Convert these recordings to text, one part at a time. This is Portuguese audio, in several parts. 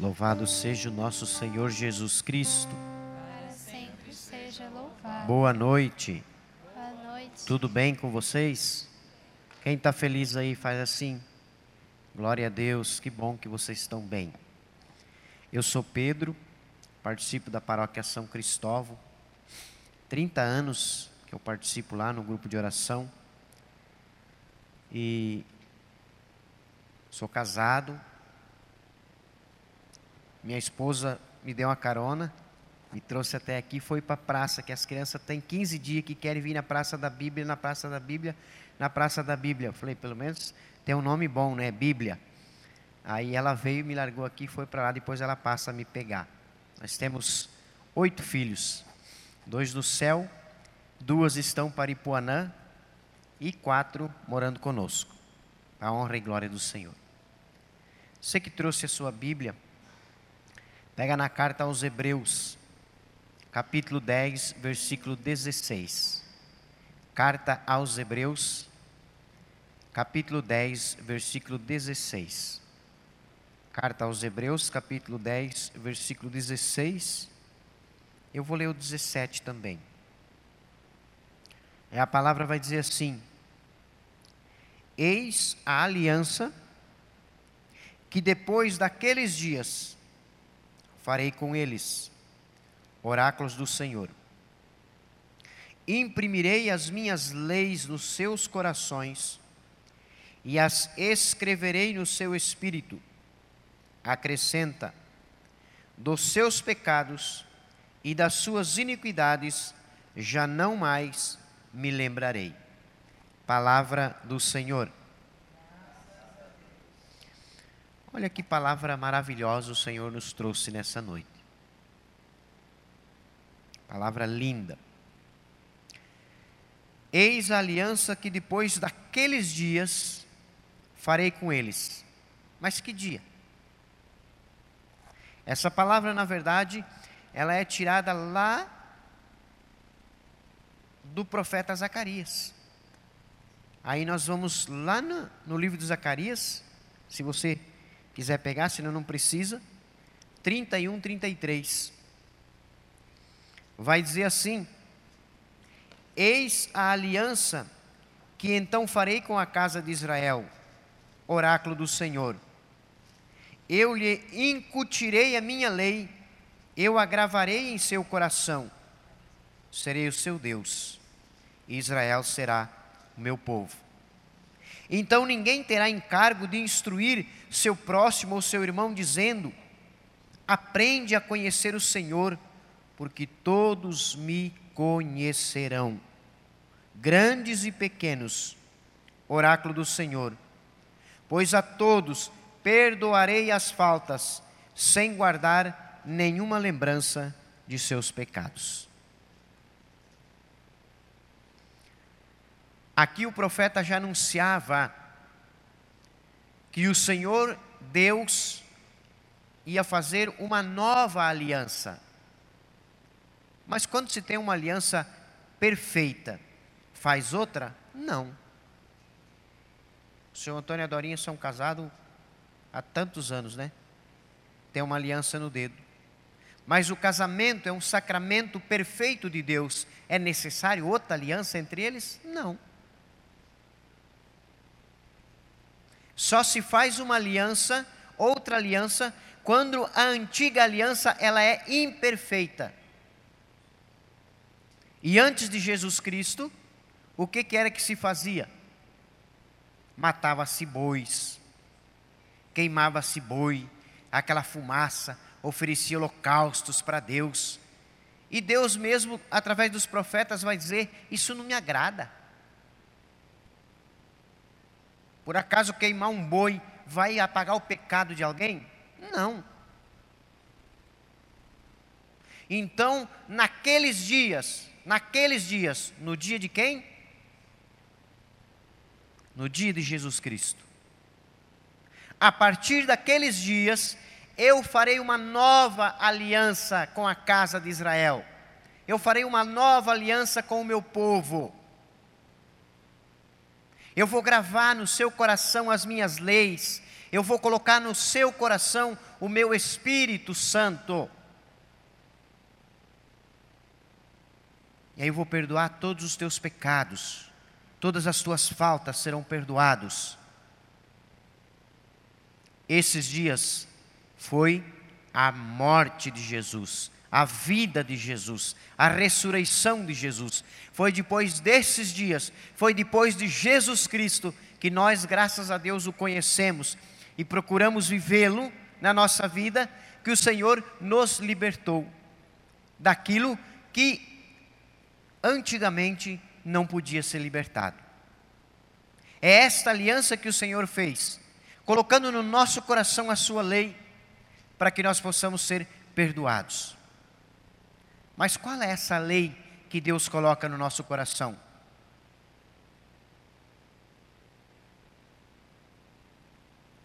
Louvado seja o nosso Senhor Jesus Cristo. para sempre seja louvado. Boa noite. Boa noite. Tudo bem com vocês? Quem está feliz aí faz assim. Glória a Deus, que bom que vocês estão bem. Eu sou Pedro, participo da paróquia São Cristóvão. 30 anos que eu participo lá no grupo de oração. E sou casado. Minha esposa me deu uma carona, me trouxe até aqui, foi para a praça, que as crianças têm 15 dias que querem vir na Praça da Bíblia, na Praça da Bíblia, na Praça da Bíblia. Eu falei, pelo menos tem um nome bom, né? Bíblia. Aí ela veio, me largou aqui, foi para lá, depois ela passa a me pegar. Nós temos oito filhos, dois no céu, duas estão para Ipuanã e quatro morando conosco. A honra e glória do Senhor. Você que trouxe a sua Bíblia, pega na carta aos Hebreus, capítulo 10, versículo 16. Carta aos Hebreus, capítulo 10, versículo 16. Carta aos Hebreus, capítulo 10, versículo 16. Eu vou ler o 17 também. É, a palavra vai dizer assim: Eis a aliança que depois daqueles dias farei com eles, oráculos do Senhor. Imprimirei as minhas leis nos seus corações e as escreverei no seu espírito. Acrescenta: dos seus pecados e das suas iniquidades já não mais me lembrarei. Palavra do Senhor. Olha que palavra maravilhosa o Senhor nos trouxe nessa noite. Palavra linda. Eis a aliança que depois daqueles dias farei com eles. Mas que dia? Essa palavra, na verdade, ela é tirada lá do profeta Zacarias. Aí nós vamos lá no, no livro de Zacarias, se você quiser pegar, senão não precisa, 31, 33. Vai dizer assim: Eis a aliança que então farei com a casa de Israel, oráculo do Senhor. Eu lhe incutirei a minha lei, eu agravarei em seu coração, serei o seu Deus, e Israel será o meu povo. Então ninguém terá encargo de instruir seu próximo ou seu irmão, dizendo: Aprende a conhecer o Senhor, porque todos me conhecerão, grandes e pequenos, oráculo do Senhor. Pois a todos perdoarei as faltas, sem guardar nenhuma lembrança de seus pecados. Aqui o profeta já anunciava que o Senhor Deus ia fazer uma nova aliança. Mas quando se tem uma aliança perfeita, faz outra? Não. O senhor Antônio e a Dorinha são casados há tantos anos, né? Tem uma aliança no dedo. Mas o casamento é um sacramento perfeito de Deus. É necessário outra aliança entre eles? Não. Só se faz uma aliança, outra aliança, quando a antiga aliança ela é imperfeita. E antes de Jesus Cristo, o que, que era que se fazia? Matava-se bois, queimava-se boi, aquela fumaça, oferecia holocaustos para Deus. E Deus mesmo, através dos profetas, vai dizer: Isso não me agrada. Por acaso queimar um boi vai apagar o pecado de alguém? Não. Então, naqueles dias, naqueles dias, no dia de quem? No dia de Jesus Cristo. A partir daqueles dias, eu farei uma nova aliança com a casa de Israel. Eu farei uma nova aliança com o meu povo. Eu vou gravar no seu coração as minhas leis, Eu vou colocar no seu coração o meu Espírito Santo. E aí eu vou perdoar todos os teus pecados, todas as tuas faltas serão perdoados. Esses dias foi a morte de Jesus, a vida de Jesus, a ressurreição de Jesus. Foi depois desses dias, foi depois de Jesus Cristo que nós, graças a Deus, o conhecemos e procuramos vivê-lo na nossa vida, que o Senhor nos libertou daquilo que antigamente não podia ser libertado. É esta aliança que o Senhor fez, colocando no nosso coração a sua lei, para que nós possamos ser perdoados. Mas qual é essa lei que Deus coloca no nosso coração?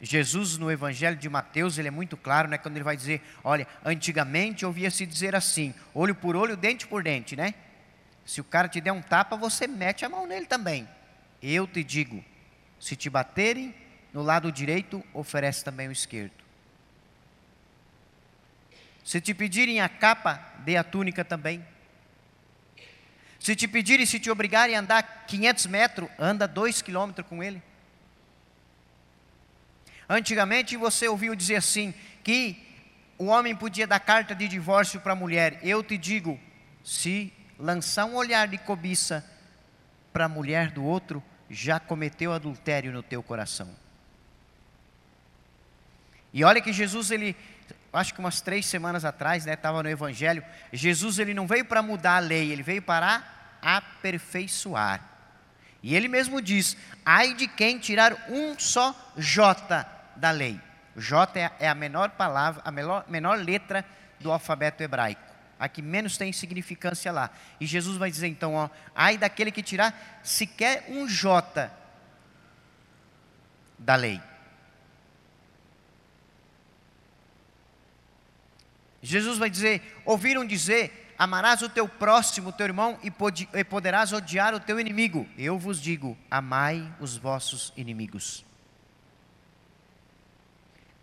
Jesus no Evangelho de Mateus, ele é muito claro, né, quando ele vai dizer, olha, antigamente ouvia-se dizer assim, olho por olho, dente por dente, né? Se o cara te der um tapa, você mete a mão nele também. Eu te digo: se te baterem no lado direito, oferece também o esquerdo. Se te pedirem a capa, dê a túnica também. Se te pedirem, se te obrigarem a andar 500 metros, anda 2 quilômetros com ele. Antigamente você ouviu dizer assim, que o homem podia dar carta de divórcio para a mulher. Eu te digo, se lançar um olhar de cobiça para a mulher do outro, já cometeu adultério no teu coração. E olha que Jesus, ele, acho que umas três semanas atrás, né, estava no Evangelho, Jesus ele não veio para mudar a lei, ele veio para aperfeiçoar. E ele mesmo diz: ai de quem tirar um só J da lei. J é, é a menor palavra, a menor, menor letra do alfabeto hebraico a que menos tem significância lá. E Jesus vai dizer então, ó, ai daquele que tirar sequer um J da lei. Jesus vai dizer: ouviram dizer, amarás o teu próximo, o teu irmão, e poderás odiar o teu inimigo. Eu vos digo: amai os vossos inimigos.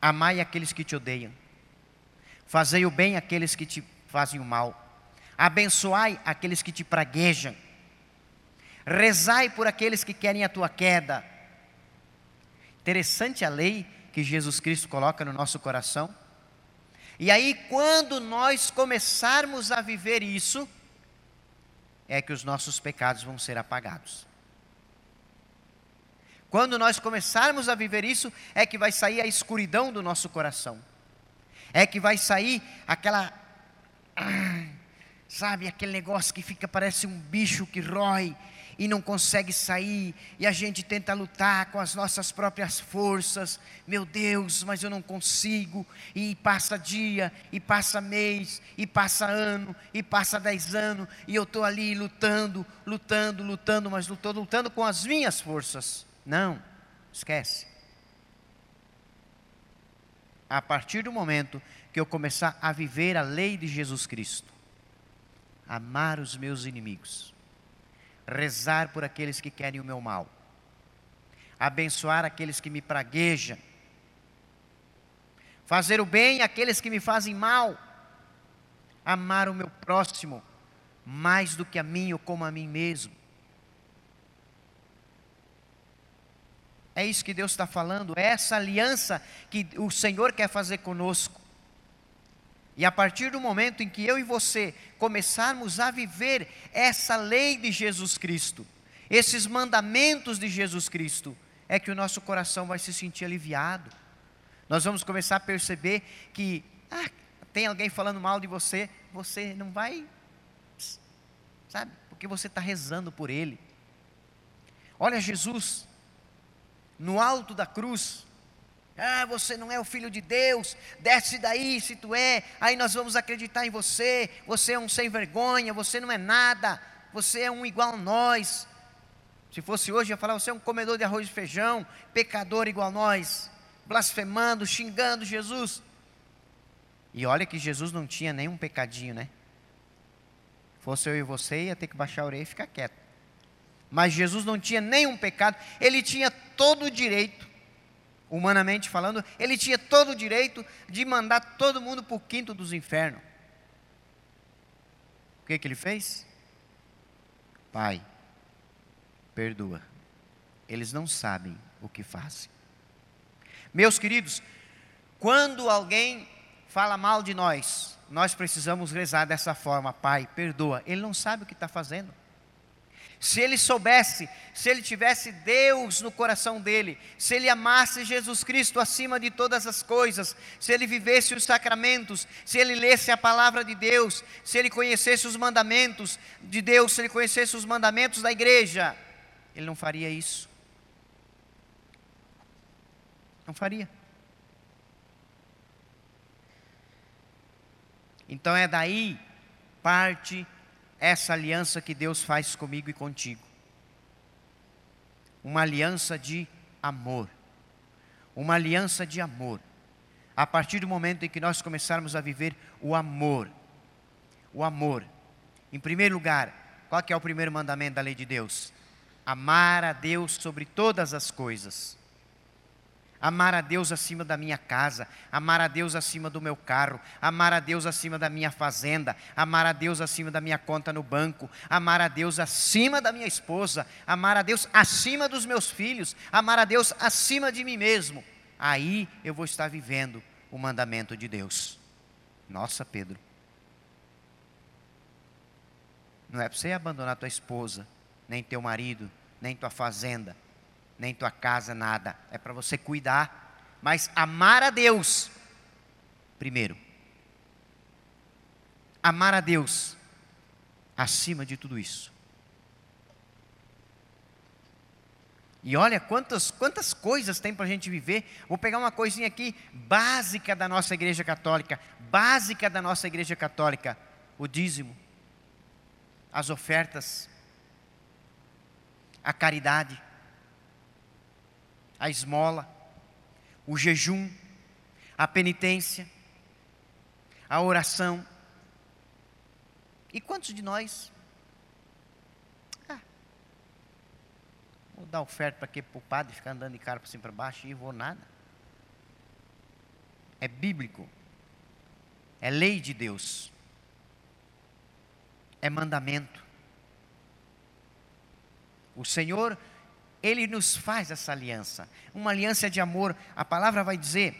Amai aqueles que te odeiam. Fazei o bem àqueles que te fazem o mal. Abençoai aqueles que te praguejam. Rezai por aqueles que querem a tua queda. Interessante a lei que Jesus Cristo coloca no nosso coração. E aí, quando nós começarmos a viver isso, é que os nossos pecados vão ser apagados. Quando nós começarmos a viver isso, é que vai sair a escuridão do nosso coração. É que vai sair aquela sabe, aquele negócio que fica, parece um bicho que rói e não consegue sair, e a gente tenta lutar com as nossas próprias forças, meu Deus, mas eu não consigo, e passa dia, e passa mês, e passa ano, e passa dez anos, e eu estou ali lutando, lutando, lutando, mas estou lutando com as minhas forças. Não, esquece. A partir do momento que eu começar a viver a lei de Jesus Cristo. Amar os meus inimigos, rezar por aqueles que querem o meu mal, abençoar aqueles que me praguejam, fazer o bem àqueles que me fazem mal, amar o meu próximo mais do que a mim ou como a mim mesmo. É isso que Deus está falando, é essa aliança que o Senhor quer fazer conosco. E a partir do momento em que eu e você começarmos a viver essa lei de Jesus Cristo, esses mandamentos de Jesus Cristo, é que o nosso coração vai se sentir aliviado. Nós vamos começar a perceber que ah, tem alguém falando mal de você, você não vai, sabe, porque você está rezando por ele. Olha Jesus, no alto da cruz, ah, você não é o filho de Deus, desce daí se tu é, aí nós vamos acreditar em você. Você é um sem vergonha, você não é nada, você é um igual a nós. Se fosse hoje, eu ia falar: você é um comedor de arroz e feijão, pecador igual a nós, blasfemando, xingando Jesus. E olha que Jesus não tinha nenhum pecadinho, né? Fosse eu e você, ia ter que baixar a orelha e ficar quieto. Mas Jesus não tinha nenhum pecado, ele tinha todo o direito humanamente falando, ele tinha todo o direito de mandar todo mundo para o quinto dos infernos. O que, que ele fez? Pai, perdoa. Eles não sabem o que fazem. Meus queridos, quando alguém fala mal de nós, nós precisamos rezar dessa forma: Pai, perdoa. Ele não sabe o que está fazendo. Se ele soubesse, se ele tivesse Deus no coração dele, se ele amasse Jesus Cristo acima de todas as coisas, se ele vivesse os sacramentos, se ele lesse a palavra de Deus, se ele conhecesse os mandamentos de Deus, se ele conhecesse os mandamentos da igreja, ele não faria isso. Não faria. Então é daí parte essa aliança que Deus faz comigo e contigo. Uma aliança de amor. Uma aliança de amor. A partir do momento em que nós começarmos a viver o amor. O amor. Em primeiro lugar, qual que é o primeiro mandamento da lei de Deus? Amar a Deus sobre todas as coisas amar a Deus acima da minha casa, amar a Deus acima do meu carro, amar a Deus acima da minha fazenda, amar a Deus acima da minha conta no banco, amar a Deus acima da minha esposa, amar a Deus acima dos meus filhos, amar a Deus acima de mim mesmo. Aí eu vou estar vivendo o mandamento de Deus. Nossa, Pedro. Não é para você abandonar tua esposa, nem teu marido, nem tua fazenda, nem tua casa, nada. É para você cuidar, mas amar a Deus primeiro. Amar a Deus acima de tudo isso. E olha quantas, quantas coisas tem para a gente viver. Vou pegar uma coisinha aqui, básica da nossa igreja católica. Básica da nossa igreja católica: o dízimo, as ofertas, a caridade a esmola, o jejum, a penitência, a oração. E quantos de nós? Ah, vou dar oferta para quê? Para o padre ficar andando de cara para cima para baixo e vou nada. É bíblico. É lei de Deus. É mandamento. O Senhor ele nos faz essa aliança, uma aliança de amor. A palavra vai dizer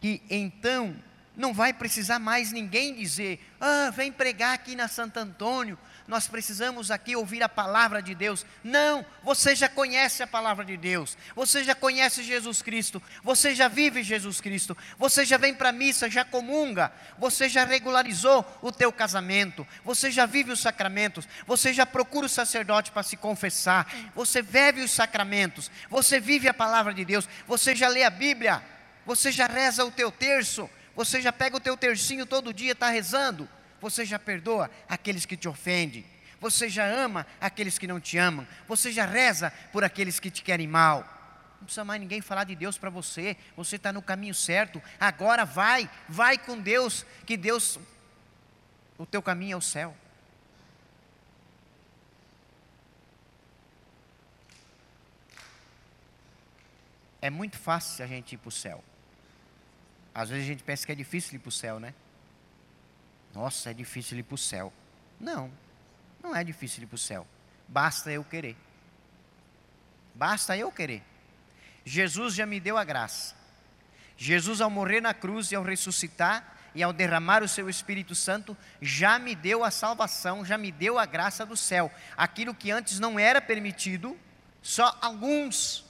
que então não vai precisar mais ninguém dizer: "Ah, vem pregar aqui na Santo Antônio, nós precisamos aqui ouvir a palavra de Deus". Não, você já conhece a palavra de Deus. Você já conhece Jesus Cristo, você já vive Jesus Cristo. Você já vem para a missa, já comunga, você já regularizou o teu casamento, você já vive os sacramentos, você já procura o sacerdote para se confessar, você bebe os sacramentos, você vive a palavra de Deus, você já lê a Bíblia, você já reza o teu terço, você já pega o teu tercinho todo dia, está rezando. Você já perdoa aqueles que te ofendem. Você já ama aqueles que não te amam. Você já reza por aqueles que te querem mal. Não precisa mais ninguém falar de Deus para você. Você está no caminho certo. Agora vai, vai com Deus, que Deus, o teu caminho é o céu. É muito fácil a gente ir para o céu. Às vezes a gente pensa que é difícil ir para o céu, né? Nossa, é difícil ir para o céu. Não, não é difícil ir para o céu. Basta eu querer. Basta eu querer. Jesus já me deu a graça. Jesus, ao morrer na cruz e ao ressuscitar e ao derramar o seu Espírito Santo, já me deu a salvação, já me deu a graça do céu. Aquilo que antes não era permitido, só alguns,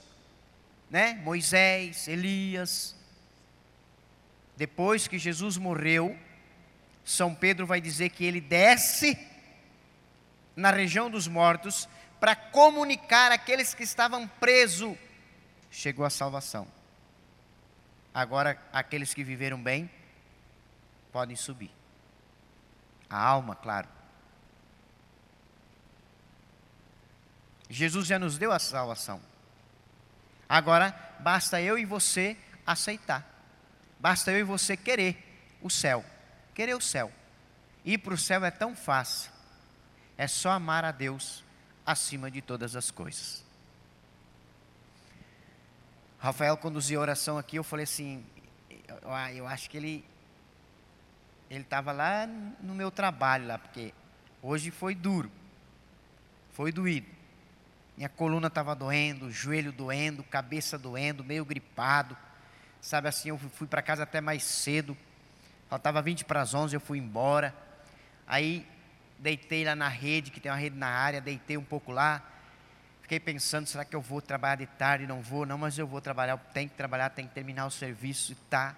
né? Moisés, Elias, depois que Jesus morreu, São Pedro vai dizer que ele desce na região dos mortos para comunicar àqueles que estavam presos. Chegou a salvação. Agora, aqueles que viveram bem podem subir. A alma, claro. Jesus já nos deu a salvação. Agora, basta eu e você aceitar. Basta eu e você querer o céu. Querer o céu. Ir para o céu é tão fácil. É só amar a Deus acima de todas as coisas. Rafael conduziu a oração aqui, eu falei assim, eu, eu acho que ele ele estava lá no meu trabalho lá, porque hoje foi duro. Foi doído. Minha coluna estava doendo, joelho doendo, cabeça doendo, meio gripado. Sabe assim, eu fui para casa até mais cedo. Faltava 20 para as 11, eu fui embora. Aí deitei lá na rede, que tem uma rede na área, deitei um pouco lá. Fiquei pensando, será que eu vou trabalhar de tarde? Não vou, não, mas eu vou trabalhar, tenho que trabalhar, tenho que terminar o serviço e tá.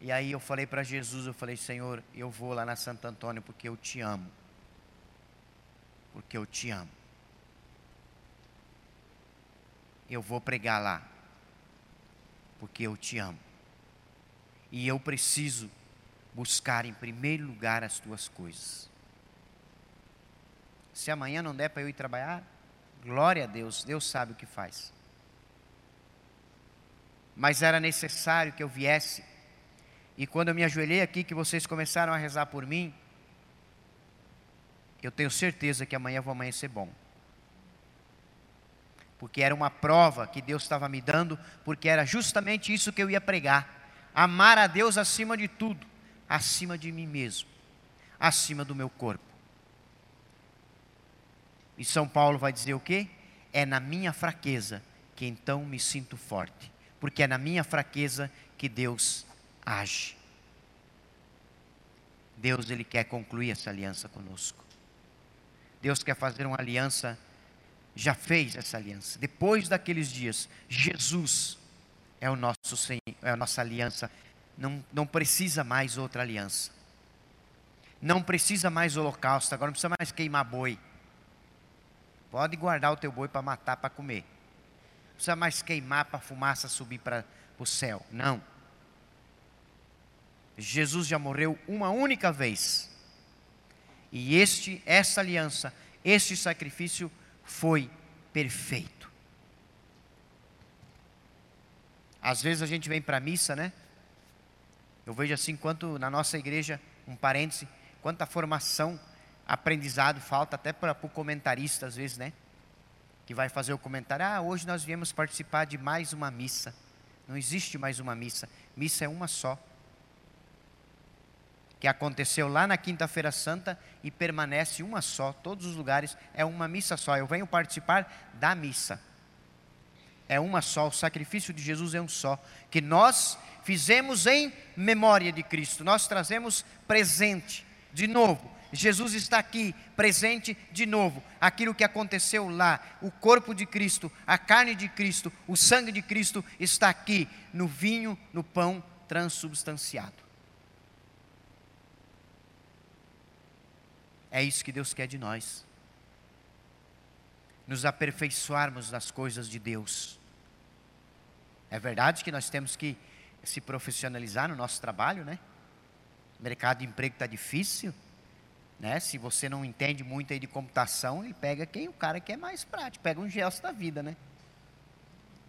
E aí eu falei para Jesus, eu falei, Senhor, eu vou lá na Santo Antônio porque eu te amo. Porque eu te amo. Eu vou pregar lá. Porque eu te amo. E eu preciso buscar em primeiro lugar as tuas coisas. Se amanhã não der para eu ir trabalhar, glória a Deus, Deus sabe o que faz. Mas era necessário que eu viesse. E quando eu me ajoelhei aqui, que vocês começaram a rezar por mim, eu tenho certeza que amanhã vou amanhecer bom. Porque era uma prova que Deus estava me dando, porque era justamente isso que eu ia pregar. Amar a Deus acima de tudo, acima de mim mesmo, acima do meu corpo. E São Paulo vai dizer o quê? É na minha fraqueza que então me sinto forte, porque é na minha fraqueza que Deus age. Deus ele quer concluir essa aliança conosco. Deus quer fazer uma aliança, já fez essa aliança. Depois daqueles dias, Jesus é o nosso Senhor, é a nossa aliança. Não, não precisa mais outra aliança. Não precisa mais holocausto, agora não precisa mais queimar boi. Pode guardar o teu boi para matar, para comer. Não precisa mais queimar para a fumaça subir para o céu. Não. Jesus já morreu uma única vez. E este, essa aliança, este sacrifício foi perfeito. Às vezes a gente vem para a missa, né? Eu vejo assim, quanto na nossa igreja, um parêntese, quanta formação, aprendizado falta até para o comentarista, às vezes, né? Que vai fazer o comentário, ah, hoje nós viemos participar de mais uma missa. Não existe mais uma missa, missa é uma só que aconteceu lá na Quinta-feira Santa e permanece uma só, todos os lugares, é uma missa só. Eu venho participar da missa. É uma só, o sacrifício de Jesus é um só, que nós fizemos em memória de Cristo, nós trazemos presente, de novo. Jesus está aqui, presente de novo. Aquilo que aconteceu lá, o corpo de Cristo, a carne de Cristo, o sangue de Cristo está aqui, no vinho, no pão transubstanciado. É isso que Deus quer de nós. Nos aperfeiçoarmos nas coisas de Deus. É verdade que nós temos que se profissionalizar no nosso trabalho, né? Mercado de emprego está difícil, né? Se você não entende muito aí de computação, ele pega quem o cara que é mais prático, pega um gesto da vida, né?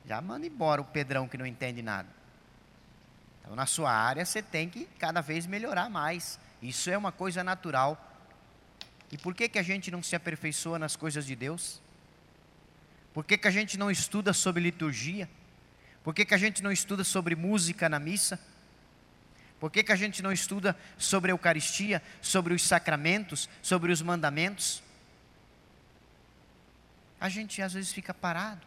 Já manda embora o Pedrão que não entende nada. Então, na sua área, você tem que cada vez melhorar mais. Isso é uma coisa natural e por que, que a gente não se aperfeiçoa nas coisas de Deus? Por que, que a gente não estuda sobre liturgia? Por que, que a gente não estuda sobre música na missa? Por que, que a gente não estuda sobre a Eucaristia, sobre os sacramentos, sobre os mandamentos? A gente às vezes fica parado.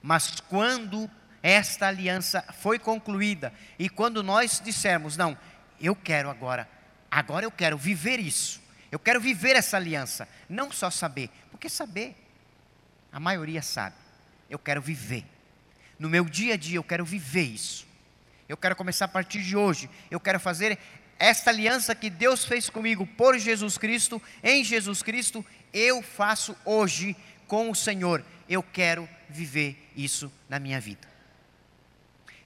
Mas quando esta aliança foi concluída e quando nós dissermos, não, eu quero agora, agora eu quero viver isso, eu quero viver essa aliança, não só saber, porque saber, a maioria sabe. Eu quero viver. No meu dia a dia, eu quero viver isso. Eu quero começar a partir de hoje. Eu quero fazer esta aliança que Deus fez comigo por Jesus Cristo, em Jesus Cristo, eu faço hoje com o Senhor. Eu quero viver isso na minha vida.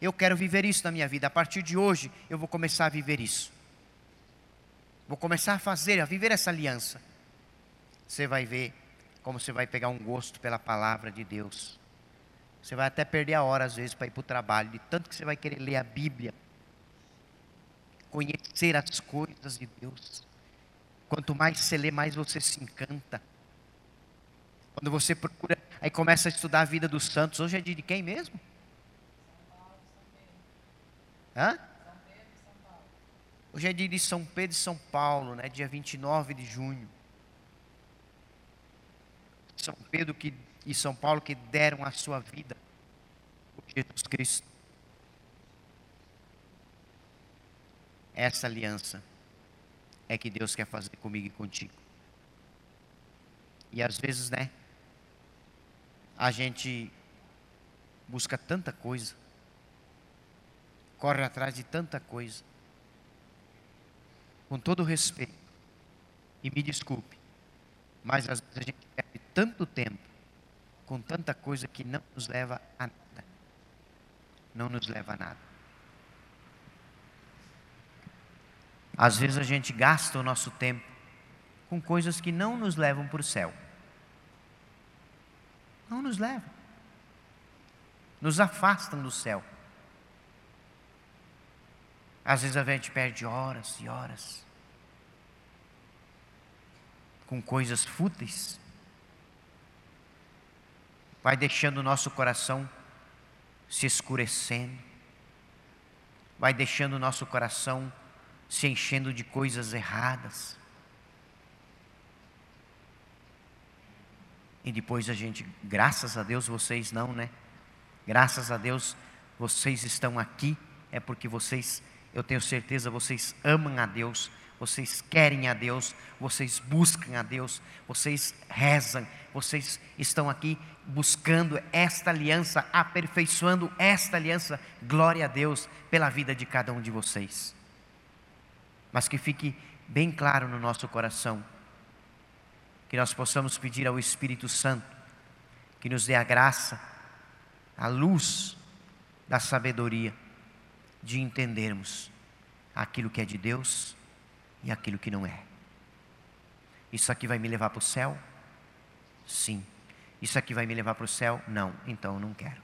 Eu quero viver isso na minha vida. A partir de hoje, eu vou começar a viver isso. Vou começar a fazer, a viver essa aliança. Você vai ver como você vai pegar um gosto pela palavra de Deus. Você vai até perder a hora, às vezes, para ir para o trabalho, de tanto que você vai querer ler a Bíblia, conhecer as coisas de Deus. Quanto mais você lê, mais você se encanta. Quando você procura, aí começa a estudar a vida dos santos. Hoje é dia de quem mesmo? Hã? Hoje é dia de São Pedro e São Paulo, né? dia 29 de junho. São Pedro que, e São Paulo que deram a sua vida por Jesus Cristo. Essa aliança é que Deus quer fazer comigo e contigo. E às vezes, né? A gente busca tanta coisa, corre atrás de tanta coisa. Com todo respeito, e me desculpe, mas às vezes a gente perde tanto tempo com tanta coisa que não nos leva a nada. Não nos leva a nada. Às vezes a gente gasta o nosso tempo com coisas que não nos levam para o céu. Não nos levam. Nos afastam do céu. Às vezes a gente perde horas e horas com coisas fúteis. Vai deixando o nosso coração se escurecendo. Vai deixando o nosso coração se enchendo de coisas erradas. E depois a gente, graças a Deus vocês não, né? Graças a Deus vocês estão aqui, é porque vocês, eu tenho certeza, vocês amam a Deus, vocês querem a Deus, vocês buscam a Deus, vocês rezam, vocês estão aqui buscando esta aliança, aperfeiçoando esta aliança. Glória a Deus pela vida de cada um de vocês. Mas que fique bem claro no nosso coração que nós possamos pedir ao Espírito Santo que nos dê a graça, a luz da sabedoria de entendermos aquilo que é de Deus e aquilo que não é. Isso aqui vai me levar para o céu? Sim. Isso aqui vai me levar para o céu? Não. Então eu não quero.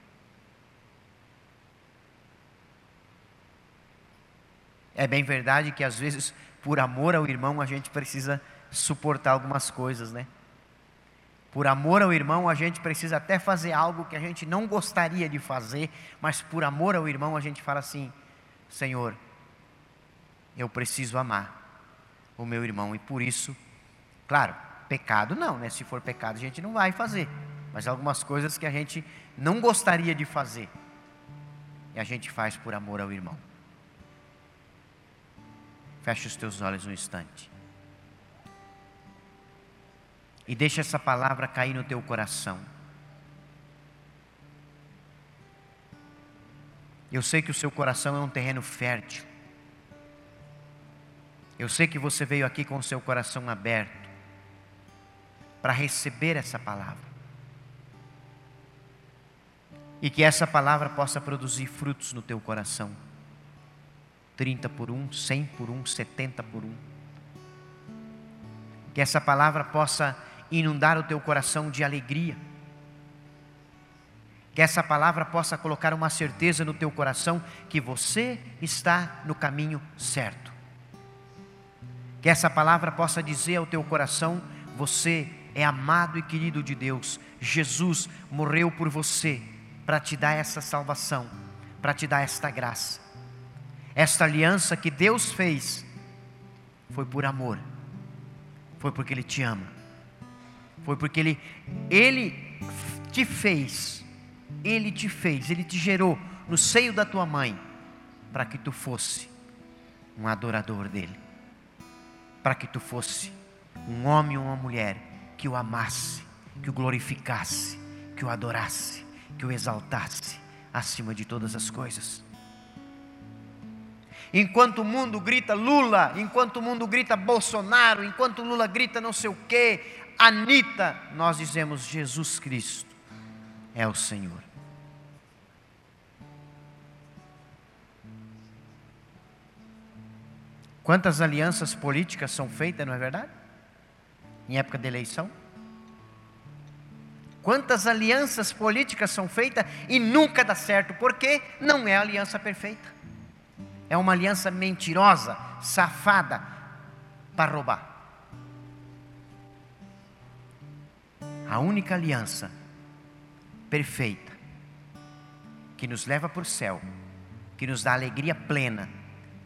É bem verdade que às vezes, por amor ao irmão, a gente precisa suportar algumas coisas, né? Por amor ao irmão, a gente precisa até fazer algo que a gente não gostaria de fazer, mas por amor ao irmão, a gente fala assim: Senhor, eu preciso amar o meu irmão, e por isso, claro, pecado não, né? Se for pecado, a gente não vai fazer, mas algumas coisas que a gente não gostaria de fazer, e a gente faz por amor ao irmão. Feche os teus olhos um instante. E deixa essa palavra cair no teu coração. Eu sei que o seu coração é um terreno fértil. Eu sei que você veio aqui com o seu coração aberto para receber essa palavra. E que essa palavra possa produzir frutos no teu coração. 30 por um, 100 por um, 70 por um. Que essa palavra possa inundar o teu coração de alegria. Que essa palavra possa colocar uma certeza no teu coração que você está no caminho certo. Que essa palavra possa dizer ao teu coração: você é amado e querido de Deus. Jesus morreu por você para te dar essa salvação, para te dar esta graça. Esta aliança que Deus fez foi por amor, foi porque Ele te ama. Foi porque ele, ele te fez, ele te fez, ele te gerou no seio da tua mãe, para que tu fosse um adorador dele, para que tu fosse um homem ou uma mulher que o amasse, que o glorificasse, que o adorasse, que o exaltasse acima de todas as coisas. Enquanto o mundo grita Lula, enquanto o mundo grita Bolsonaro, enquanto Lula grita não sei o quê, Anita, nós dizemos Jesus Cristo é o Senhor. Quantas alianças políticas são feitas, não é verdade? Em época de eleição? Quantas alianças políticas são feitas e nunca dá certo, porque não é a aliança perfeita. É uma aliança mentirosa, safada, para roubar. a única aliança perfeita que nos leva para o céu que nos dá alegria plena,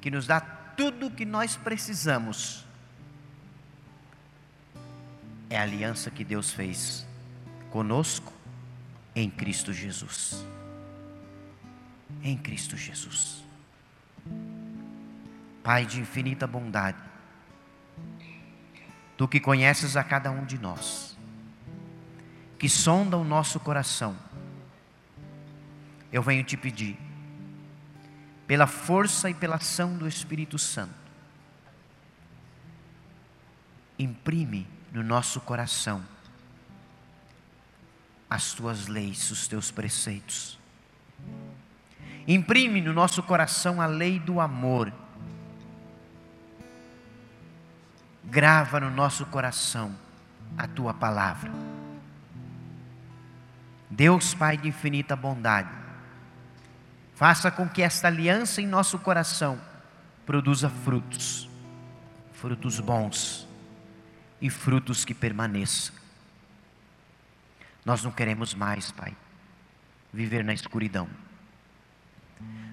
que nos dá tudo o que nós precisamos. É a aliança que Deus fez conosco em Cristo Jesus. Em Cristo Jesus. Pai de infinita bondade, Tu que conheces a cada um de nós, que sonda o nosso coração, eu venho te pedir, pela força e pela ação do Espírito Santo, imprime no nosso coração as tuas leis, os teus preceitos. Imprime no nosso coração a lei do amor. Grava no nosso coração a tua palavra. Deus Pai de infinita bondade, faça com que esta aliança em nosso coração produza frutos, frutos bons e frutos que permaneçam. Nós não queremos mais, Pai, viver na escuridão.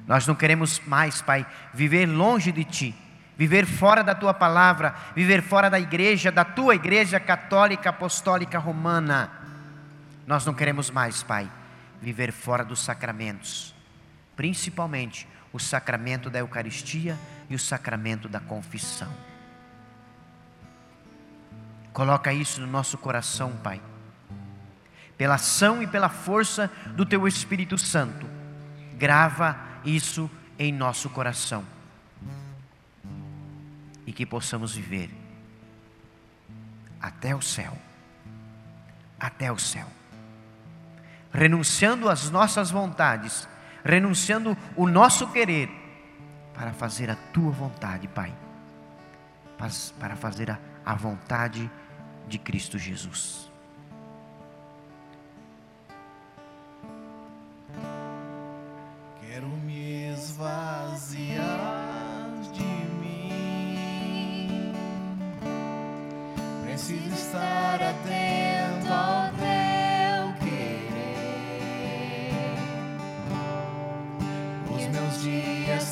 Nós não queremos mais, Pai, viver longe de Ti, viver fora da Tua palavra, viver fora da igreja, da Tua igreja católica, apostólica, romana. Nós não queremos mais, Pai, viver fora dos sacramentos, principalmente o sacramento da Eucaristia e o sacramento da confissão. Coloca isso no nosso coração, Pai. Pela ação e pela força do Teu Espírito Santo, grava isso em nosso coração. E que possamos viver até o céu. Até o céu. Renunciando às nossas vontades, renunciando o nosso querer, para fazer a tua vontade, Pai. Para fazer a, a vontade de Cristo Jesus.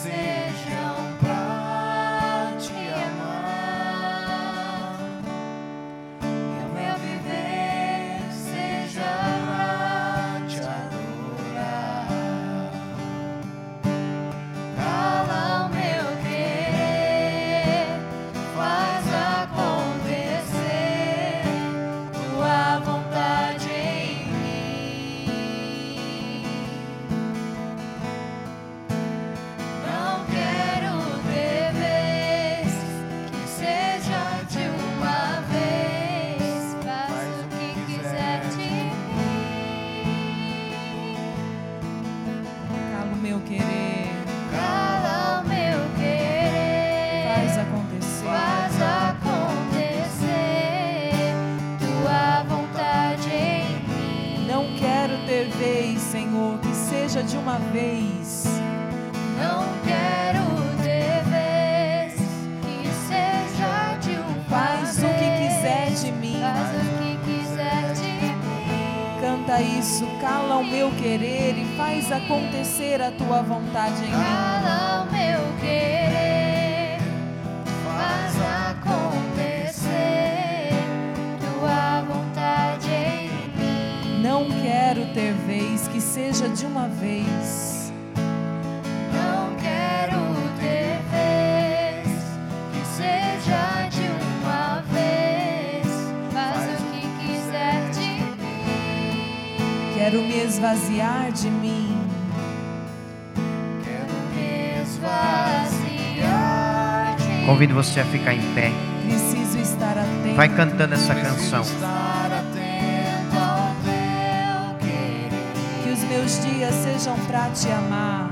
Dias Senhor, que seja de uma vez. Não quero ter vez que seja de uma Faz o que quiser de mim. Faz o que quiser de mim. Canta isso, cala o meu querer e faz acontecer a tua vontade em mim. Cala o meu querer. Faz acontecer tua vontade em mim. Não quero ter vez, seja de uma vez. Não quero ter vez que seja de uma vez. Faz o que quiser de mim. Quero me esvaziar de mim. Quero me esvaziar de mim. Convido você a ficar em pé. Preciso estar atento. Vai cantando essa canção. Meus dias sejam pra te amar.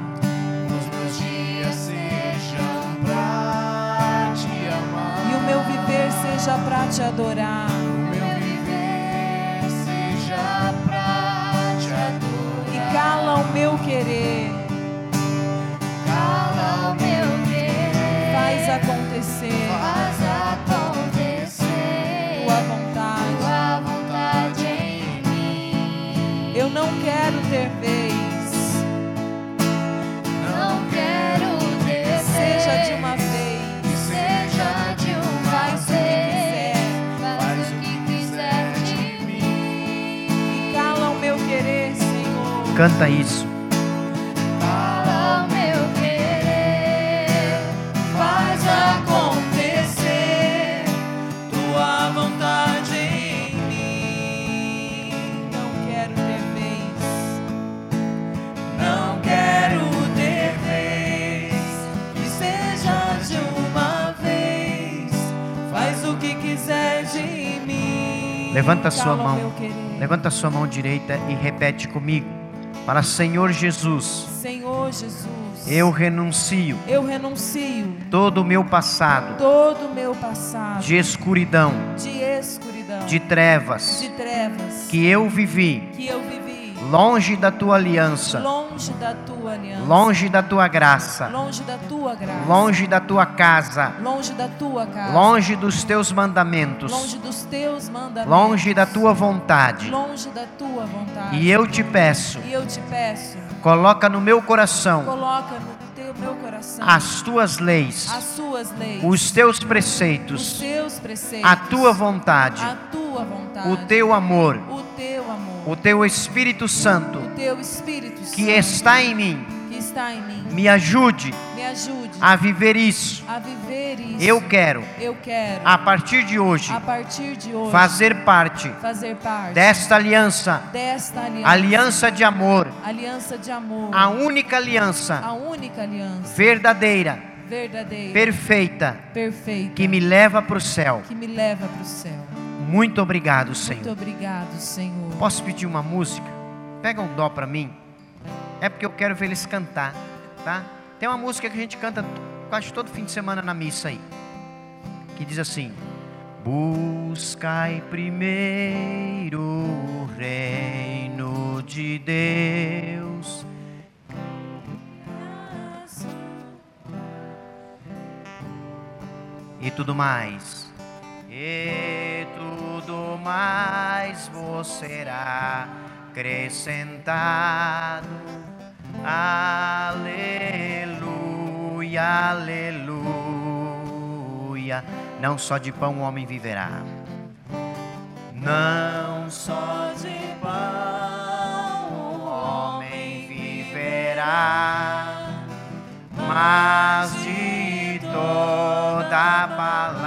Os meus dias sejam pra te amar. E o meu viver seja pra te adorar. O meu viver seja pra te adorar. E cala o meu querer. Cala o meu querer. Faz acontecer de mim. Levanta a sua mão. Levanta a sua mão direita e repete comigo. Para Senhor Jesus, Senhor Jesus. eu renuncio Eu renuncio todo o meu passado todo o meu passado de escuridão, de escuridão, de trevas de trevas que eu vivi que eu vivi longe da tua aliança, longe da tua aliança, longe da tua graça, longe da tua graça, longe da tua casa, longe da tua casa, longe dos teus mandamentos, longe dos teus mandamentos, longe da tua vontade. longe da tua vontade. E eu te peço, E eu te peço, coloca no meu coração coloca no meu coração as tuas leis, as suas leis, os teus os preceitos, teus preceitos, a tua vontade, a tua vontade, o teu amor, o teu amor, o teu Espírito Santo teu Espírito que Santo está em mim. que está em mim. Me ajude Me ajude a viver isso. a viver isso. Eu quero, Eu quero, a partir de hoje, a partir de hoje, fazer parte fazer parte desta aliança, desta aliança, aliança de amor, aliança de amor, a única aliança a única aliança verdadeira, verdadeira, perfeita, perfeita, que me leva para o céu. que me leva para o céu. Muito obrigado, Muito Senhor. obrigado, Senhor. Posso pedir uma música? Pega um dó para mim. É porque eu quero ver eles cantar, tá? Tem uma música que a gente canta quase todo fim de semana na missa aí. Que diz assim: Buscai primeiro o reino de Deus. E tudo mais. Mais vos será acrescentado. Aleluia, aleluia. Não só de pão o homem viverá. Não só de pão o homem viverá, mas de toda palavra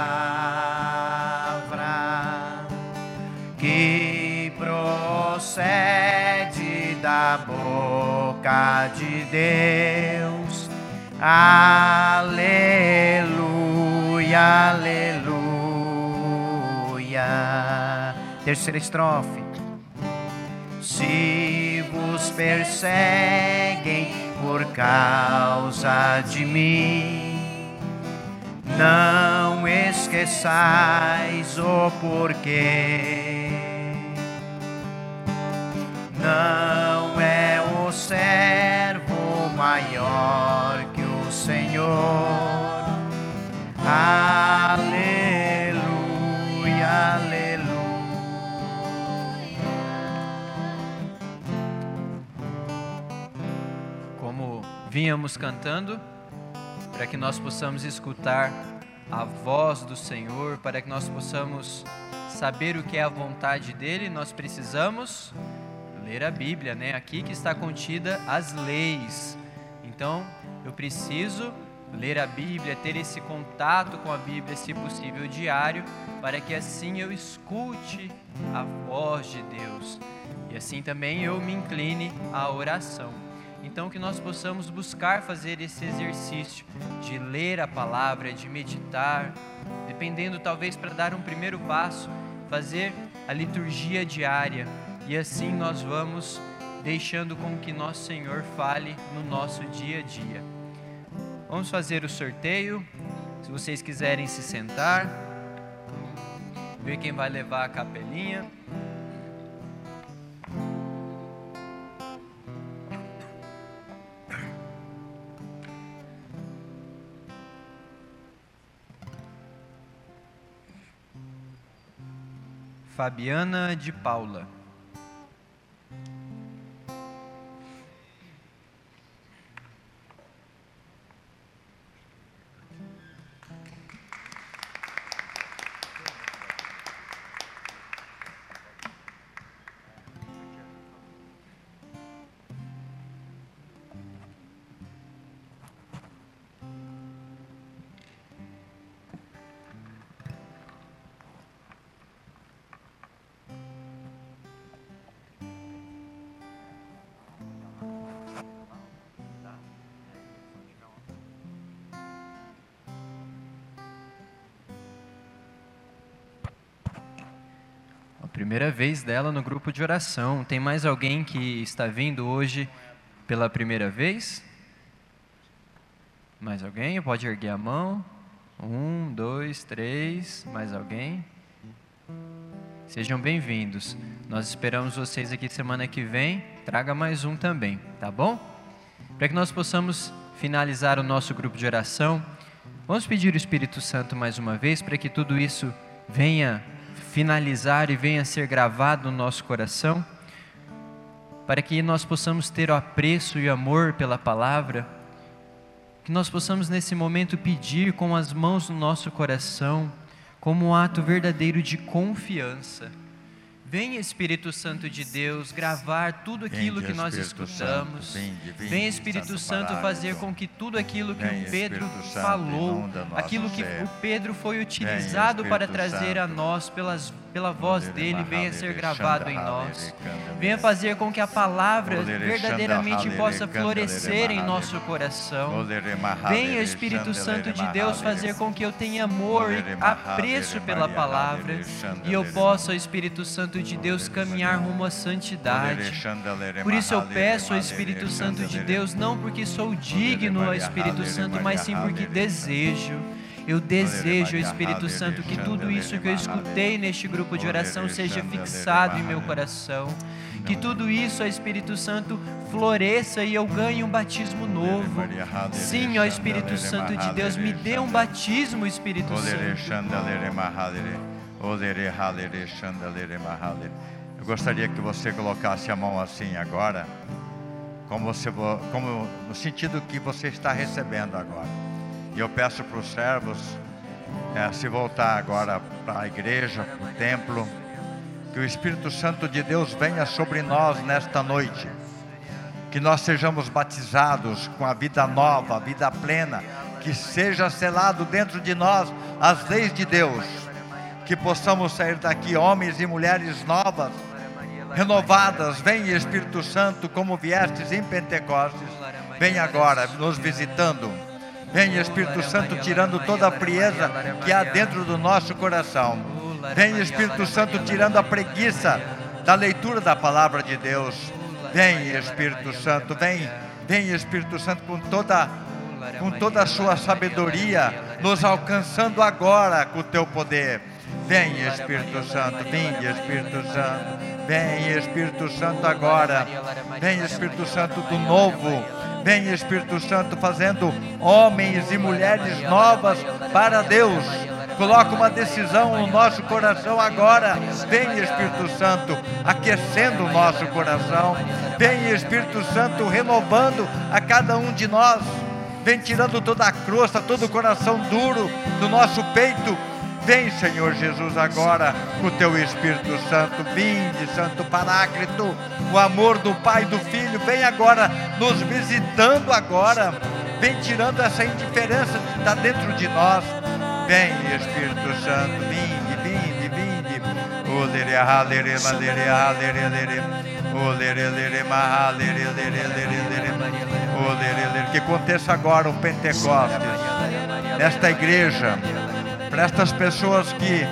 procede da boca de Deus. Aleluia, aleluia. Terceira estrofe. Se vos perseguem por causa de mim, não esqueçais o porquê. Não é o servo maior que o Senhor. Aleluia, aleluia. como vínhamos cantando, para que nós possamos escutar a voz do Senhor, para que nós possamos saber o que é a vontade dele, nós precisamos ler a Bíblia, né? Aqui que está contida as leis. Então, eu preciso ler a Bíblia, ter esse contato com a Bíblia, se possível, diário, para que assim eu escute a voz de Deus e assim também eu me incline à oração. Então, que nós possamos buscar fazer esse exercício de ler a palavra, de meditar, dependendo talvez para dar um primeiro passo, fazer a liturgia diária e assim nós vamos deixando com que nosso Senhor fale no nosso dia a dia. Vamos fazer o sorteio. Se vocês quiserem se sentar, ver quem vai levar a capelinha. Fabiana de Paula. Primeira vez dela no grupo de oração. Tem mais alguém que está vindo hoje pela primeira vez? Mais alguém? Pode erguer a mão. Um, dois, três. Mais alguém? Sejam bem-vindos. Nós esperamos vocês aqui semana que vem. Traga mais um também, tá bom? Para que nós possamos finalizar o nosso grupo de oração, vamos pedir o Espírito Santo mais uma vez para que tudo isso venha finalizar e venha ser gravado no nosso coração, para que nós possamos ter o apreço e amor pela palavra, que nós possamos nesse momento pedir com as mãos no nosso coração, como um ato verdadeiro de confiança Vem Espírito Santo de Deus gravar tudo aquilo que nós escutamos. Vem Espírito Santo fazer com que tudo aquilo que o Pedro falou, aquilo que o Pedro foi utilizado para trazer a nós pelas, pela voz dele, venha ser gravado em nós. Venha fazer com que a palavra verdadeiramente possa florescer em nosso coração. Venha Espírito Santo de Deus fazer com que eu tenha amor e apreço pela palavra e eu possa, Espírito Santo de Deus, caminhar rumo à santidade. Por isso eu peço ao Espírito Santo de. Deus, não porque sou digno ao Espírito Santo, mas sim porque desejo. Eu desejo, Espírito Santo, que tudo isso que eu escutei neste grupo de oração seja fixado em meu coração. Que tudo isso, Espírito Santo, floresça e eu ganhe um batismo novo. Sim, ó Espírito Santo de Deus, me dê um batismo, Espírito Santo. Eu gostaria que você colocasse a mão assim agora, como você, vo- como no sentido que você está recebendo agora. E eu peço para os servos eh, se voltar agora para a igreja, para o templo, que o Espírito Santo de Deus venha sobre nós nesta noite. Que nós sejamos batizados com a vida nova, a vida plena, que seja selado dentro de nós as leis de Deus, que possamos sair daqui homens e mulheres novas, renovadas. Vem Espírito Santo, como viestes em Pentecostes, vem agora nos visitando. Vem Espírito Santo tirando toda a frieza que há dentro do nosso coração. Vem Espírito Santo tirando a preguiça da leitura da palavra de Deus. Vem Espírito Santo, vem, vem Espírito Santo com toda com toda a sua sabedoria, nos alcançando agora com o teu poder. Vem Espírito Santo, vinde Espírito Santo, vem Espírito Santo agora. Vem Espírito Santo do novo. Vem Espírito Santo fazendo homens e mulheres novas para Deus. Coloca uma decisão no nosso coração agora. Vem Espírito Santo aquecendo o nosso coração. Vem Espírito Santo renovando a cada um de nós. Vem tirando toda a crosta, todo o coração duro do nosso peito. Vem, Senhor Jesus, agora com o teu Espírito Santo. Vinde, Santo Paráclito, o amor do Pai e do Filho. Vem agora nos visitando agora. Vem tirando essa indiferença que está dentro de nós. Vem, Espírito Santo, vinde, vinde, vinde. O lere, ha, lere, ma, lere, ha, lere, lere. O lere, lere, ma, ha, lere, lere, lere, lere. O lere, lere. Que aconteça agora o Pentecostes nesta igreja, para estas pessoas que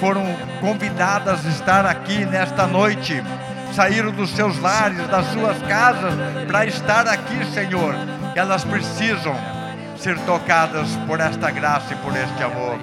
foram convidadas a estar aqui nesta noite, saíram dos seus lares, das suas casas, para estar aqui, Senhor. Elas precisam ser tocadas por esta graça e por este amor.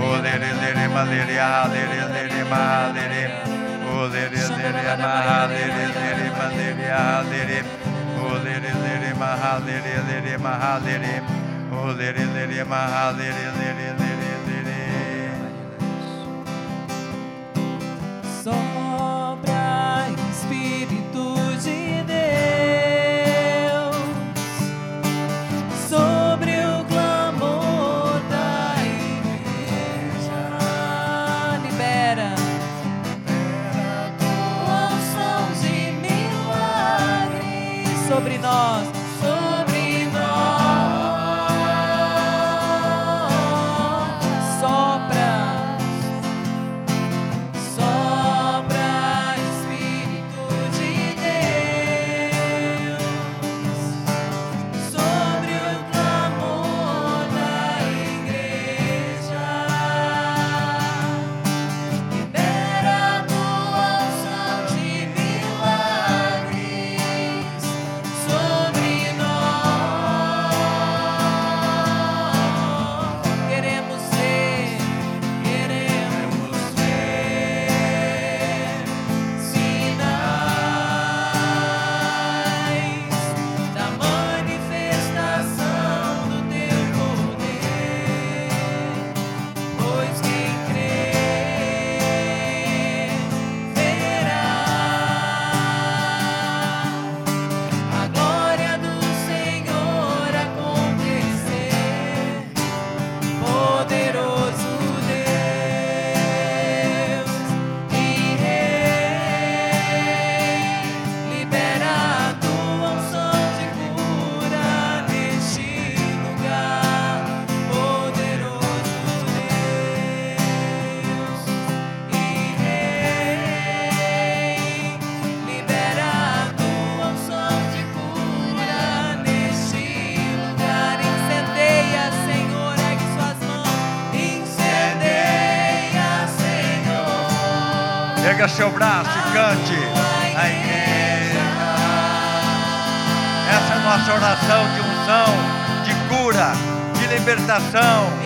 O lere, ha, lere, ma, lere, ha, lere, lere, ma, lere, lere. O lere, lere, ma, ha, lere, lere, ma, lere, lere, ma, lere. O lere, lere, ma, ha, lere, lere, ma, lere, lere, ha, lere, lere. O lere, lere, ma, lere, ha, lere, lere, ma, ha, lere. O lere, lere, ma, ha, lere, lere, ma, lere, ha, lere. O lere, lere, ma, ha, lere, lere, ma, ha, lere. O lere, lere, milagres Erga seu braço e cante a igreja. Essa é a nossa oração de unção, de cura, de libertação.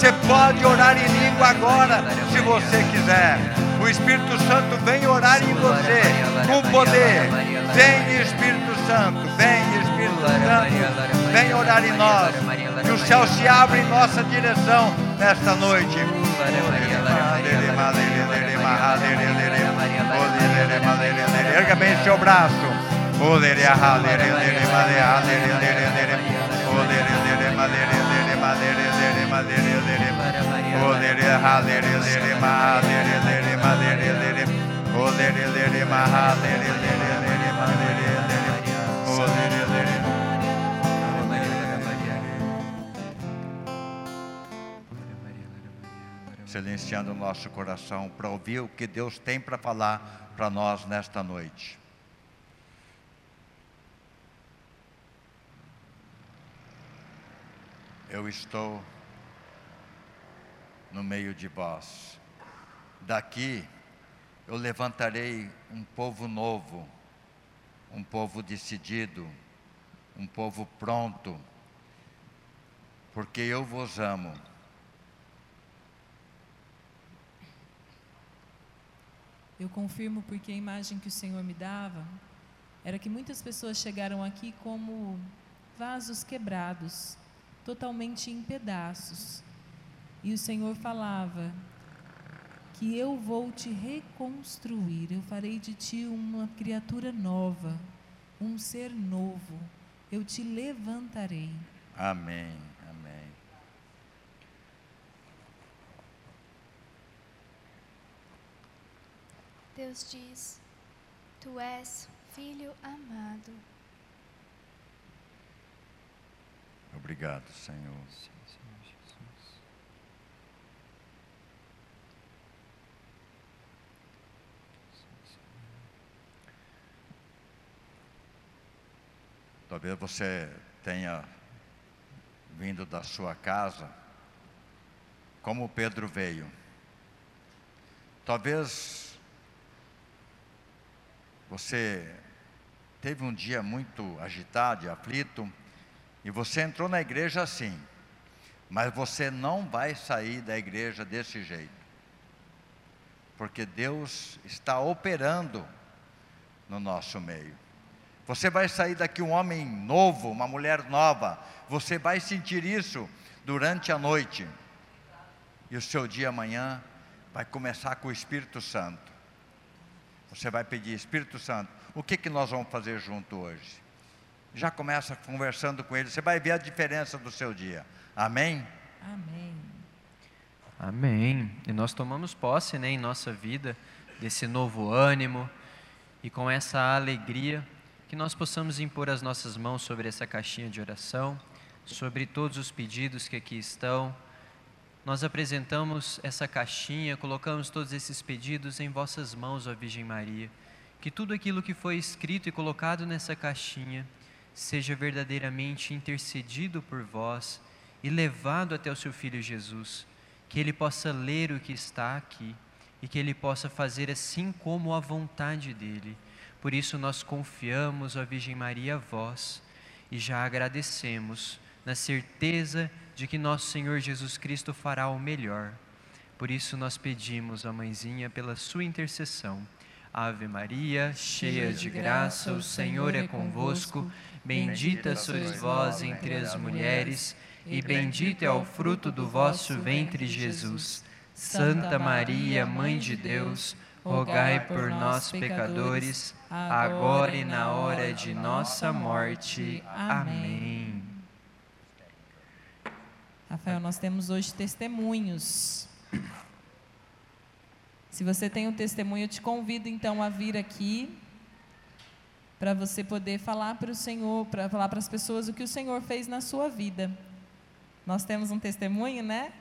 Você pode orar em língua agora, se você quiser. O Espírito Santo vem orar em você com poder. Vem Espírito Santo, vem Espírito Santo, vem orar em nós. Que o céu se abra em nossa direção nesta noite. Erga bem seu braço. Silenciando o nosso coração para ouvir o que Deus tem para falar para nós nesta noite. Eu estou no meio de vós. Daqui eu levantarei um povo novo, um povo decidido, um povo pronto, porque eu vos amo. Eu confirmo porque a imagem que o Senhor me dava era que muitas pessoas chegaram aqui como vasos quebrados, totalmente em pedaços. E o Senhor falava que eu vou te reconstruir, eu farei de ti uma criatura nova, um ser novo, eu te levantarei. Amém, amém. Deus diz: Tu és filho amado. Obrigado, Senhor. Talvez você tenha vindo da sua casa, como Pedro veio. Talvez você teve um dia muito agitado e aflito, e você entrou na igreja assim, mas você não vai sair da igreja desse jeito, porque Deus está operando no nosso meio. Você vai sair daqui um homem novo, uma mulher nova, você vai sentir isso durante a noite, e o seu dia amanhã vai começar com o Espírito Santo. Você vai pedir, Espírito Santo, o que, que nós vamos fazer junto hoje. Já começa conversando com ele, você vai ver a diferença do seu dia. Amém? Amém. Amém. E nós tomamos posse né, em nossa vida desse novo ânimo e com essa alegria que nós possamos impor as nossas mãos sobre essa caixinha de oração, sobre todos os pedidos que aqui estão. Nós apresentamos essa caixinha, colocamos todos esses pedidos em vossas mãos, ó Virgem Maria. Que tudo aquilo que foi escrito e colocado nessa caixinha seja verdadeiramente intercedido por vós e levado até o seu Filho Jesus. Que ele possa ler o que está aqui e que ele possa fazer assim como a vontade dele por isso nós confiamos, ó Virgem Maria, vós e já agradecemos, na certeza de que nosso Senhor Jesus Cristo fará o melhor. Por isso nós pedimos, ó Mãezinha, pela sua intercessão. Ave Maria, cheia de graça, o Senhor é convosco. Bendita sois vós entre as mulheres, e bendito é o fruto do vosso ventre, Jesus. Santa Maria, Mãe de Deus, rogai por nós, pecadores, agora e na hora de nossa morte. Amém. Rafael, nós temos hoje testemunhos. Se você tem um testemunho, eu te convido então a vir aqui para você poder falar para o Senhor, para falar para as pessoas o que o Senhor fez na sua vida. Nós temos um testemunho, né?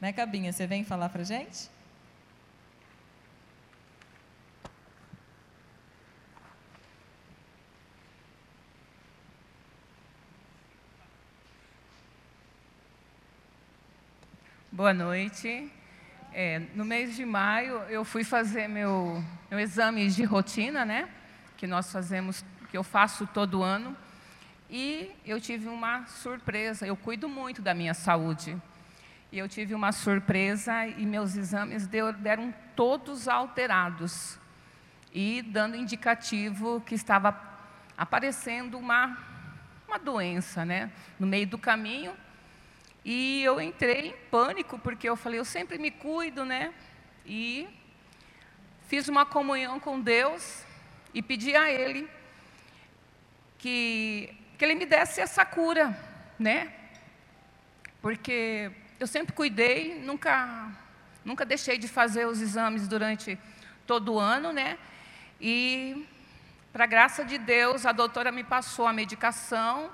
Né, Cabinha? Você vem falar para a gente? Boa noite. É, no mês de maio, eu fui fazer meu, meu exame de rotina, né? Que nós fazemos, que eu faço todo ano. E eu tive uma surpresa. Eu cuido muito da minha saúde. E eu tive uma surpresa e meus exames deram todos alterados. E dando indicativo que estava aparecendo uma, uma doença, né? No meio do caminho, e eu entrei em pânico, porque eu falei, eu sempre me cuido, né? E fiz uma comunhão com Deus e pedi a Ele que, que Ele me desse essa cura, né? Porque eu sempre cuidei, nunca, nunca deixei de fazer os exames durante todo o ano, né? E, para graça de Deus, a doutora me passou a medicação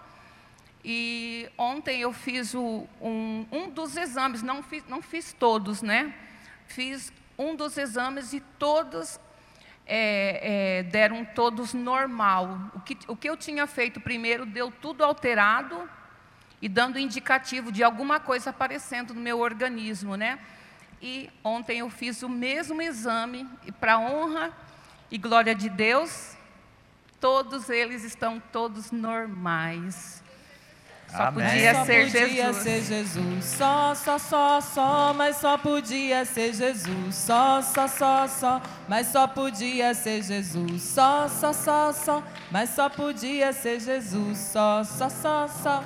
e ontem eu fiz o, um, um dos exames, não fiz, não fiz todos, né? Fiz um dos exames e todos é, é, deram todos normal. O que, o que eu tinha feito primeiro deu tudo alterado e dando indicativo de alguma coisa aparecendo no meu organismo, né? E ontem eu fiz o mesmo exame e para honra e glória de Deus, todos eles estão todos normais. Só Amém. podia só ser podia Jesus. ser Jesus. Só, só, só, só, mas só podia ser Jesus. Só, só, só, só, mas só podia ser Jesus. Só, só, só, só, mas só podia ser Jesus. Só, só, só, só.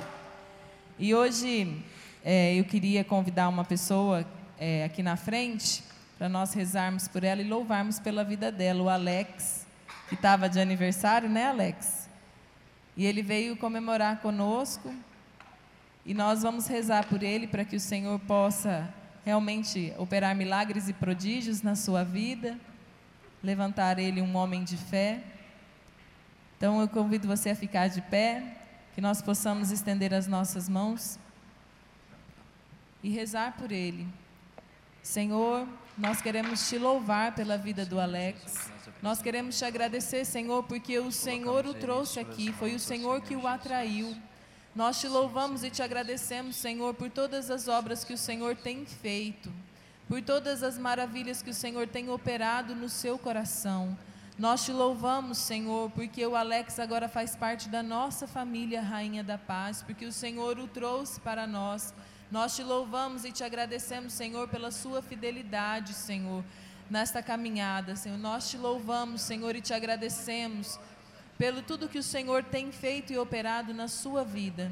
E hoje é, eu queria convidar uma pessoa é, aqui na frente para nós rezarmos por ela e louvarmos pela vida dela, o Alex, que estava de aniversário, né, Alex? E ele veio comemorar conosco. E nós vamos rezar por ele para que o Senhor possa realmente operar milagres e prodígios na sua vida, levantar ele um homem de fé. Então eu convido você a ficar de pé, que nós possamos estender as nossas mãos e rezar por ele. Senhor, nós queremos te louvar pela vida do Alex. Nós queremos te agradecer, Senhor, porque o Senhor o trouxe aqui, foi o Senhor que o atraiu. Nós te louvamos e te agradecemos, Senhor, por todas as obras que o Senhor tem feito, por todas as maravilhas que o Senhor tem operado no seu coração. Nós te louvamos, Senhor, porque o Alex agora faz parte da nossa família, Rainha da Paz, porque o Senhor o trouxe para nós. Nós te louvamos e te agradecemos, Senhor, pela sua fidelidade, Senhor, nesta caminhada, Senhor. Nós te louvamos, Senhor, e te agradecemos pelo tudo que o Senhor tem feito e operado na sua vida.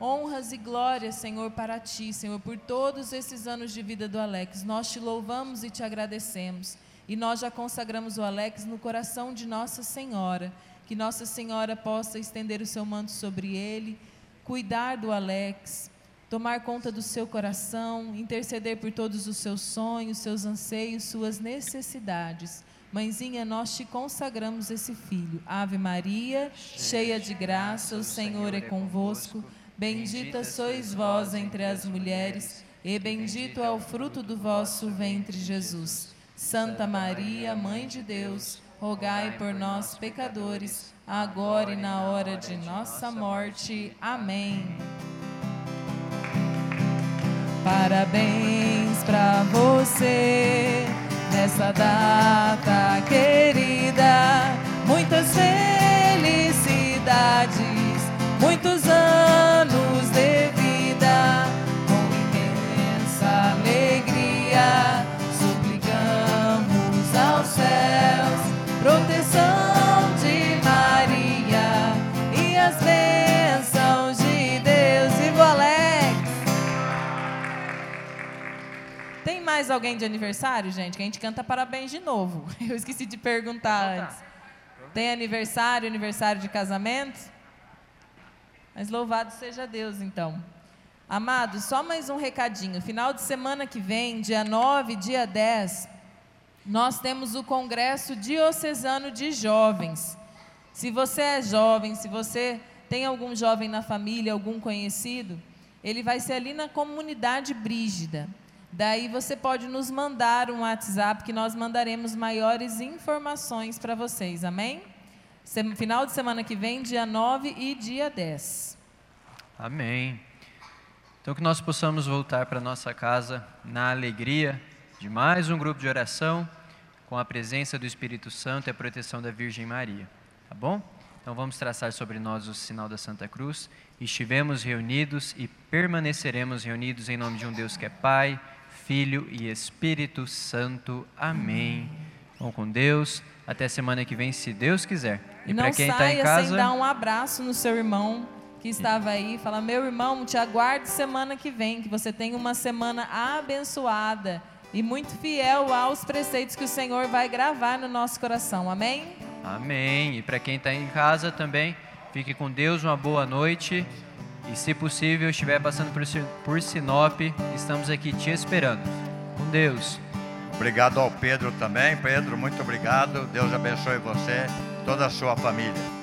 Honras e glórias, Senhor, para ti, Senhor, por todos esses anos de vida do Alex. Nós te louvamos e te agradecemos. E nós já consagramos o Alex no coração de Nossa Senhora. Que Nossa Senhora possa estender o seu manto sobre ele, cuidar do Alex, tomar conta do seu coração, interceder por todos os seus sonhos, seus anseios, suas necessidades. Mãezinha, nós te consagramos esse filho. Ave Maria, cheia de graça, o Senhor é convosco. Bendita sois vós entre as mulheres, e bendito é o fruto do vosso ventre, Jesus. Santa Maria, Mãe de Deus, rogai por nós, pecadores, agora e na hora de nossa morte. Amém. Parabéns para você nessa data querida. Muitas felicidades, muitos anos mais alguém de aniversário, gente? Que a gente canta parabéns de novo. Eu esqueci de perguntar antes. Tem aniversário, aniversário de casamento? Mas louvado seja Deus, então. Amados, só mais um recadinho. Final de semana que vem, dia 9, dia 10, nós temos o Congresso Diocesano de Jovens. Se você é jovem, se você tem algum jovem na família, algum conhecido, ele vai ser ali na comunidade Brígida. Daí você pode nos mandar um WhatsApp que nós mandaremos maiores informações para vocês, amém? Final de semana que vem, dia 9 e dia 10. Amém. Então que nós possamos voltar para nossa casa na alegria de mais um grupo de oração, com a presença do Espírito Santo e a proteção da Virgem Maria. Tá bom? Então vamos traçar sobre nós o sinal da Santa Cruz. Estivemos reunidos e permaneceremos reunidos em nome de um Deus que é Pai, Filho e Espírito Santo. Amém. Vão com Deus. Até semana que vem, se Deus quiser. E não para quem está saia em casa. sem dar um abraço no seu irmão que estava aí. Fala, meu irmão, te aguardo semana que vem, que você tenha uma semana abençoada e muito fiel aos preceitos que o Senhor vai gravar no nosso coração. Amém? Amém. E para quem está em casa também, fique com Deus, uma boa noite. E se possível, estiver passando por, por Sinop, estamos aqui te esperando. Com Deus. Obrigado ao Pedro também. Pedro, muito obrigado. Deus abençoe você, toda a sua família.